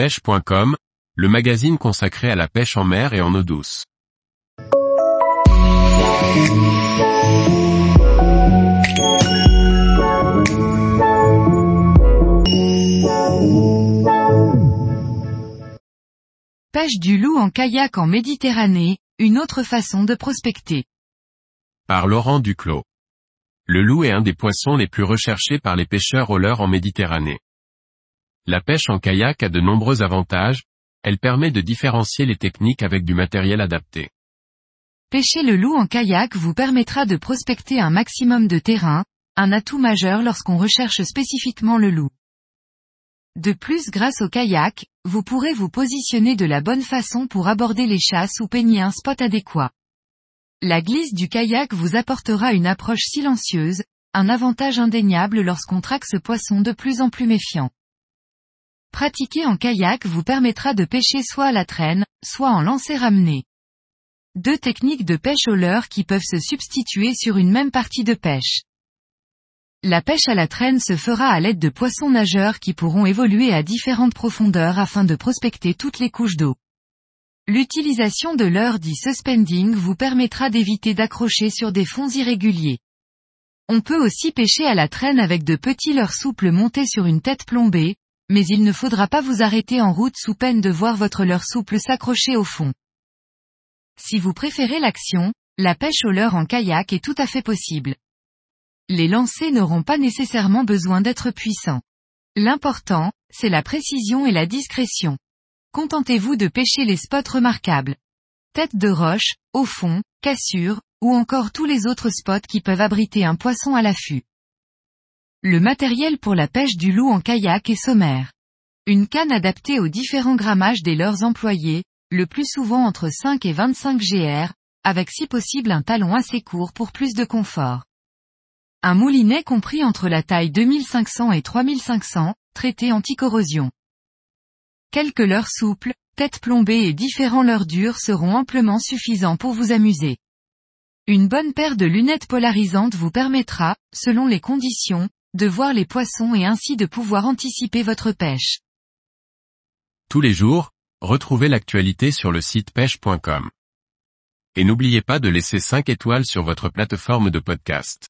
pêche.com, le magazine consacré à la pêche en mer et en eau douce. Pêche du loup en kayak en Méditerranée, une autre façon de prospecter. Par Laurent Duclos. Le loup est un des poissons les plus recherchés par les pêcheurs au leurre en Méditerranée. La pêche en kayak a de nombreux avantages, elle permet de différencier les techniques avec du matériel adapté. Pêcher le loup en kayak vous permettra de prospecter un maximum de terrain, un atout majeur lorsqu'on recherche spécifiquement le loup. De plus grâce au kayak, vous pourrez vous positionner de la bonne façon pour aborder les chasses ou peigner un spot adéquat. La glisse du kayak vous apportera une approche silencieuse, un avantage indéniable lorsqu'on traque ce poisson de plus en plus méfiant. Pratiquer en kayak vous permettra de pêcher soit à la traîne, soit en lancer ramené. Deux techniques de pêche au leurre qui peuvent se substituer sur une même partie de pêche. La pêche à la traîne se fera à l'aide de poissons nageurs qui pourront évoluer à différentes profondeurs afin de prospecter toutes les couches d'eau. L'utilisation de leurre dit suspending vous permettra d'éviter d'accrocher sur des fonds irréguliers. On peut aussi pêcher à la traîne avec de petits leurres souples montés sur une tête plombée, mais il ne faudra pas vous arrêter en route sous peine de voir votre leurre souple s'accrocher au fond. Si vous préférez l'action, la pêche au leurre en kayak est tout à fait possible les lancers n'auront pas nécessairement besoin d'être puissants. L'important, c'est la précision et la discrétion. Contentez-vous de pêcher les spots remarquables. Tête de roche, au fond, cassure, ou encore tous les autres spots qui peuvent abriter un poisson à l'affût. Le matériel pour la pêche du loup en kayak est sommaire. Une canne adaptée aux différents grammages des leurs employés, le plus souvent entre 5 et 25 GR, avec si possible un talon assez court pour plus de confort. Un moulinet compris entre la taille 2500 et 3500, traité anti-corrosion. Quelques leurres souples, têtes plombées et différents leurres durs seront amplement suffisants pour vous amuser. Une bonne paire de lunettes polarisantes vous permettra, selon les conditions, de voir les poissons et ainsi de pouvoir anticiper votre pêche. Tous les jours, retrouvez l'actualité sur le site pêche.com. Et n'oubliez pas de laisser 5 étoiles sur votre plateforme de podcast.